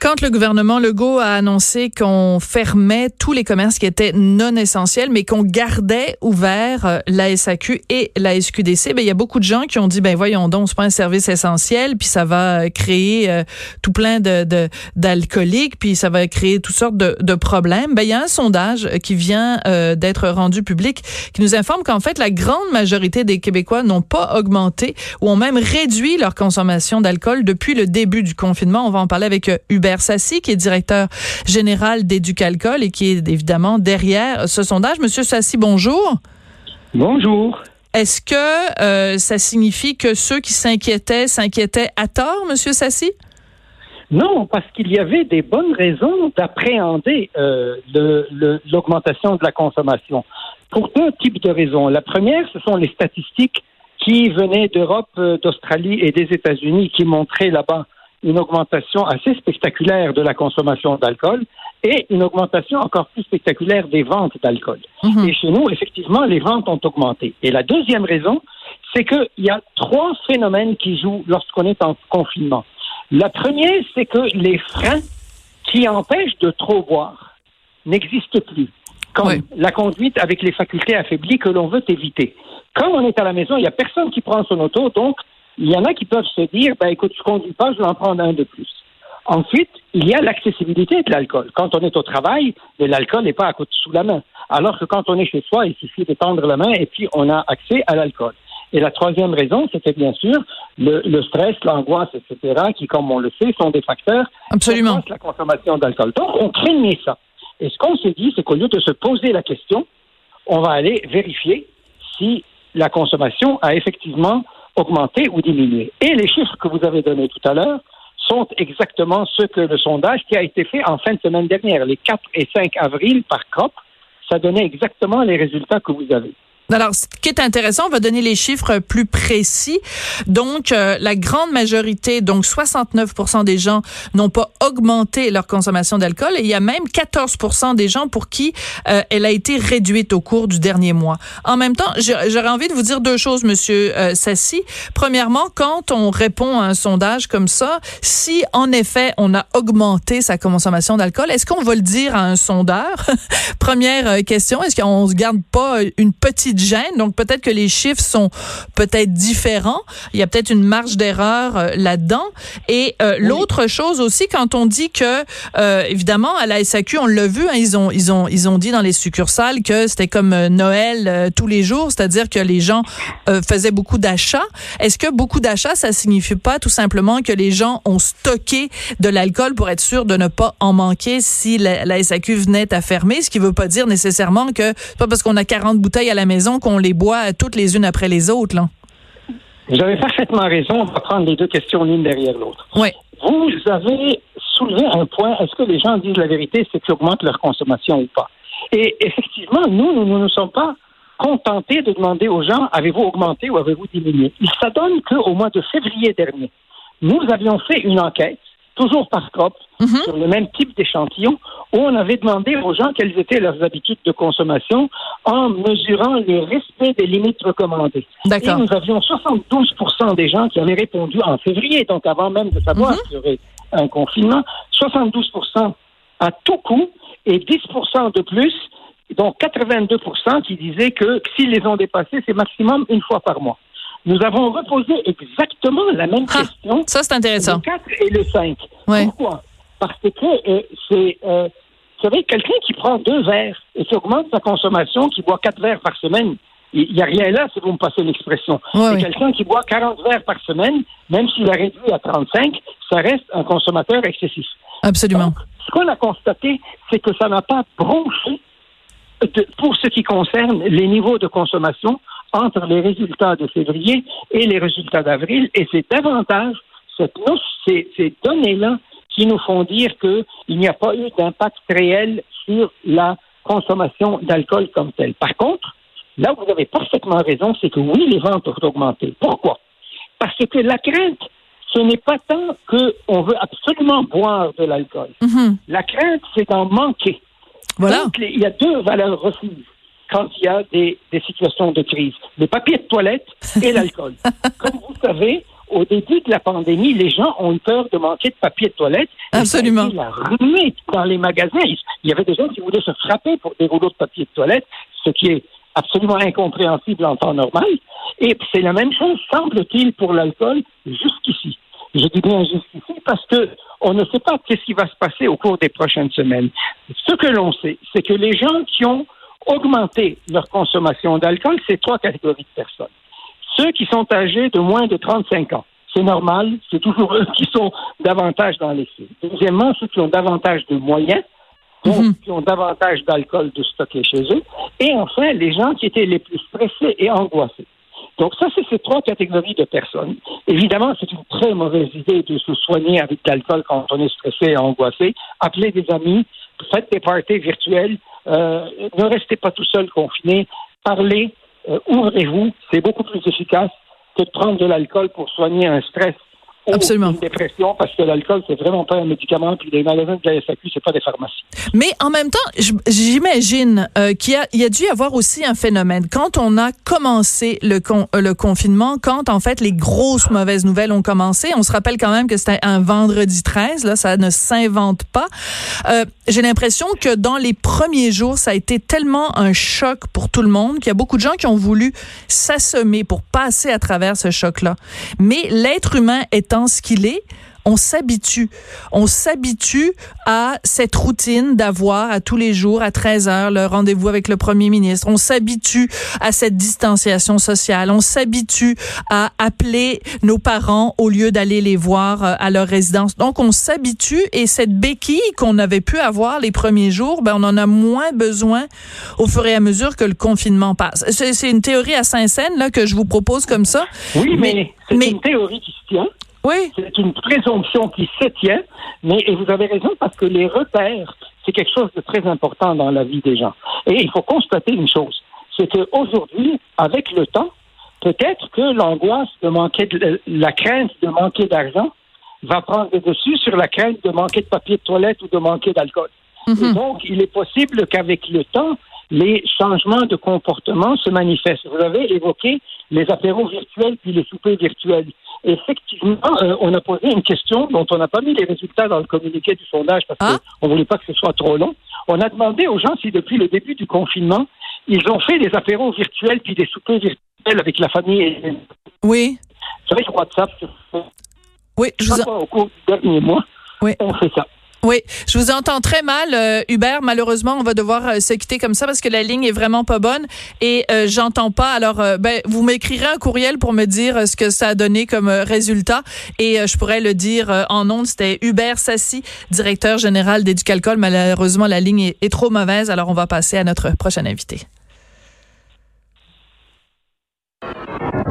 Quand le gouvernement Legault a annoncé qu'on fermait tous les commerces qui étaient non essentiels, mais qu'on gardait ouvert euh, la SAQ et la SQDC, ben il y a beaucoup de gens qui ont dit ben voyons donc c'est pas un service essentiel, puis ça va créer euh, tout plein de d'alcooliques, puis ça va créer toutes sortes de, de problèmes. Ben il y a un sondage qui vient euh, d'être rendu public qui nous informe qu'en fait la grande majorité des Québécois n'ont pas augmenté ou ont même réduit leur consommation d'alcool depuis le début du confinement. On va en parler avec Hubert Sassi, qui est directeur général d'Éducalcool et qui est évidemment derrière ce sondage. Monsieur Sassi, bonjour. Bonjour. Est-ce que euh, ça signifie que ceux qui s'inquiétaient s'inquiétaient à tort, Monsieur Sassi? Non, parce qu'il y avait des bonnes raisons d'appréhender euh, l'augmentation de la consommation. Pour deux types de raisons. La première, ce sont les statistiques qui venaient d'Europe, euh, d'Australie et des États-Unis qui montraient là-bas une augmentation assez spectaculaire de la consommation d'alcool et une augmentation encore plus spectaculaire des ventes d'alcool. Mhm. Et chez nous, effectivement, les ventes ont augmenté. Et la deuxième raison, c'est qu'il y a trois phénomènes qui jouent lorsqu'on est en confinement. La première, c'est que les freins qui empêchent de trop boire n'existent plus, comme la conduite avec les facultés affaiblies que l'on veut éviter. Quand on est à la maison, il n'y a personne qui prend son auto, donc il y en a qui peuvent se dire, ben écoute, je conduis pas, je vais en prendre un de plus. Ensuite, il y a l'accessibilité de l'alcool. Quand on est au travail, l'alcool n'est pas à côté sous la main. Alors que quand on est chez soi, il suffit de tendre la main et puis on a accès à l'alcool. Et la troisième raison, c'était bien sûr le, stress, l'angoisse, etc., qui, comme on le sait, sont des facteurs Absolument. qui la consommation d'alcool. Donc, on craignait ça. Et ce qu'on s'est dit, c'est qu'au lieu de se poser la question, on va aller vérifier si la consommation a effectivement augmenter ou diminuer. Et les chiffres que vous avez donnés tout à l'heure sont exactement ceux que le sondage qui a été fait en fin de semaine dernière, les 4 et 5 avril par COP, ça donnait exactement les résultats que vous avez. Alors, ce qui est intéressant, on va donner les chiffres plus précis. Donc, euh, la grande majorité, donc 69% des gens n'ont pas augmenté leur consommation d'alcool et il y a même 14% des gens pour qui euh, elle a été réduite au cours du dernier mois. En même temps, j'aurais envie de vous dire deux choses, Monsieur euh, Sassi. Premièrement, quand on répond à un sondage comme ça, si en effet on a augmenté sa consommation d'alcool, est-ce qu'on va le dire à un sondeur? Première question, est-ce qu'on se garde pas une petite Donc peut-être que les chiffres sont peut-être différents. Il y a peut-être une marge d'erreur euh, là-dedans. Et euh, l'autre chose aussi, quand on dit que euh, évidemment à la SAQ, on l'a vu, hein, ils ont ils ont ils ont dit dans les succursales que c'était comme Noël tous les jours, c'est-à-dire que les gens faisaient beaucoup d'achats. Est-ce que beaucoup d'achats, ça signifie pas tout simplement que les gens ont stocké de l'alcool pour être sûr de ne pas en manquer si la, la SAQ venait à fermer, ce qui veut pas dire nécessairement que c'est pas parce qu'on a 40 bouteilles à la maison qu'on les boit toutes les unes après les autres. Là. Vous avez parfaitement raison. On va prendre les deux questions l'une derrière l'autre. Oui. Vous avez soulevé un point. Est-ce que les gens disent la vérité, c'est qu'ils augmentent leur consommation ou pas? Et effectivement, nous, nous ne nous sommes pas contentés de demander aux gens avez-vous augmenté ou avez-vous diminué? Il s'adonne qu'au mois de février dernier, nous avions fait une enquête toujours par COP, mhm. sur le même type d'échantillon, où on avait demandé aux gens quelles étaient leurs habitudes de consommation en mesurant le respect des limites recommandées. Et nous avions 72 des gens qui avaient répondu en février, donc avant même de savoir mhm. qu'il y aurait un confinement, 72 à tout coup et 10 de plus, donc 82 qui disaient que s'ils les ont dépassés, c'est maximum une fois par mois. Nous avons reposé exactement la même ah, question. Ça, c'est intéressant. Le 4 et le 5. Pourquoi? Parce que euh, c'est, euh, vous savez, quelqu'un qui prend deux verres et qui augmente sa consommation, qui boit quatre verres par semaine, il n'y a rien là si vous me passez l'expression. Ouais, quelqu'un qui boit 40 verres par semaine, même s'il a réduit à 35, ça reste un consommateur excessif. Absolument. ce qu'on a constaté, c'est que ça n'a pas bronché pour ce qui concerne les niveaux de consommation entre les résultats de février et les résultats d'avril, et c'est davantage cette, ces, ces données-là qui nous font dire qu'il n'y a pas eu d'impact réel sur la consommation d'alcool comme telle. Par contre, là où vous avez parfaitement raison, c'est que oui, les ventes ont augmenté. Pourquoi? Parce que la crainte, ce n'est pas tant qu'on veut absolument boire de l'alcool. Mm-hmm. La crainte, c'est d'en manquer. Voilà. Donc, il y a deux valeurs refuges quand il y a des, des situations de crise. Le papier de toilette et l'alcool. Comme vous savez, au début de la pandémie, les gens ont eu peur de manquer de papier de toilette. Absolument. La ruée dans les magasins. Il y avait des gens qui voulaient se frapper pour des rouleaux de papier de toilette, ce qui est absolument incompréhensible en temps normal. Et c'est la même chose, semble-t-il, pour l'alcool jusqu'ici. Je dis bien jusqu'ici parce que on ne sait pas qu'est-ce qui va se passer au cours des prochaines semaines. Ce que l'on sait, c'est que les gens qui ont augmenté leur consommation d'alcool, c'est trois catégories de personnes. Ceux qui sont âgés de moins de 35 ans. C'est normal, c'est toujours eux qui sont davantage dans les films. Deuxièmement, ceux qui ont davantage de moyens, donc mhm. qui ont davantage d'alcool de stocker chez eux. Et enfin, les gens qui étaient les plus stressés et angoissés. Donc ça, c'est ces trois catégories de personnes. Évidemment, c'est une très mauvaise idée de se soigner avec de l'alcool quand on est stressé et angoissé. Appelez des amis, faites des parties virtuelles, ne restez pas tout seul confiné, parlez, euh, ouvrez-vous, c'est beaucoup plus efficace que de prendre de l'alcool pour soigner un stress Absolument. une dépression parce que l'alcool, c'est vraiment pas un médicament, puis les magasins de la SAQ, c'est pas des pharmacies. Mais en même temps, j'imagine euh, qu'il y a, il y a dû y avoir aussi un phénomène. Quand on a commencé le, con, euh, le confinement, quand en fait les grosses mauvaises nouvelles ont commencé, on se rappelle quand même que c'était un vendredi 13, là, ça ne s'invente pas. Euh, J'ai l'impression que dans les premiers jours, ça a été tellement un choc pour tout le monde qu'il y a beaucoup de gens qui ont voulu s'assommer pour passer à travers ce choc-là. Mais l'être humain étant qu'il est, on s'habitue. On s'habitue à cette routine d'avoir à tous les jours à 13 heures le rendez-vous avec le premier ministre. On s'habitue à cette distanciation sociale. On s'habitue à appeler nos parents au lieu d'aller les voir euh, à leur résidence. Donc, on s'habitue et cette béquille qu'on avait pu avoir les premiers jours, ben, on en a moins besoin au fur et à mesure que le confinement passe. C'est une théorie à Saint-Saëns, là, que je vous propose comme ça. Oui, mais, mais c'est une théorie qui se tient. Oui. C'est une présomption qui se tient, mais et vous avez raison parce que les repères, c'est quelque chose de très important dans la vie des gens. Et il faut constater une chose, c'est qu'aujourd'hui, avec le temps, peut-être que l'angoisse de manquer de la crainte de manquer d'argent va prendre le dessus sur la crainte de manquer de papier de toilette ou de manquer d'alcool. Et donc, il est possible qu'avec le temps, les changements de comportement se manifestent. Vous avez évoqué les apéros virtuels puis les soupers virtuels. Effectivement, euh, on a posé une question dont on n'a pas mis les résultats dans le communiqué du sondage parce ah. qu'on ne voulait pas que ce soit trop long. On a demandé aux gens si depuis le début du confinement, ils ont fait des apéros virtuels puis des soupers virtuels avec la famille. Oui. Vous savez, sur WhatsApp, oui, je vous... au cours du dernier mois, oui. on fait ça. Oui, je vous entends très mal, euh, Hubert. Malheureusement, on va devoir euh, se quitter comme ça parce que la ligne est vraiment pas bonne et euh, j'entends pas. Alors, ben, vous m'écrirez un courriel pour me dire ce que ça a donné comme résultat et je pourrais le dire en ondes. C'était Hubert Sassi, directeur général d'Éducalcool. Malheureusement, la ligne est trop mauvaise. Alors, on va passer à notre prochain invité.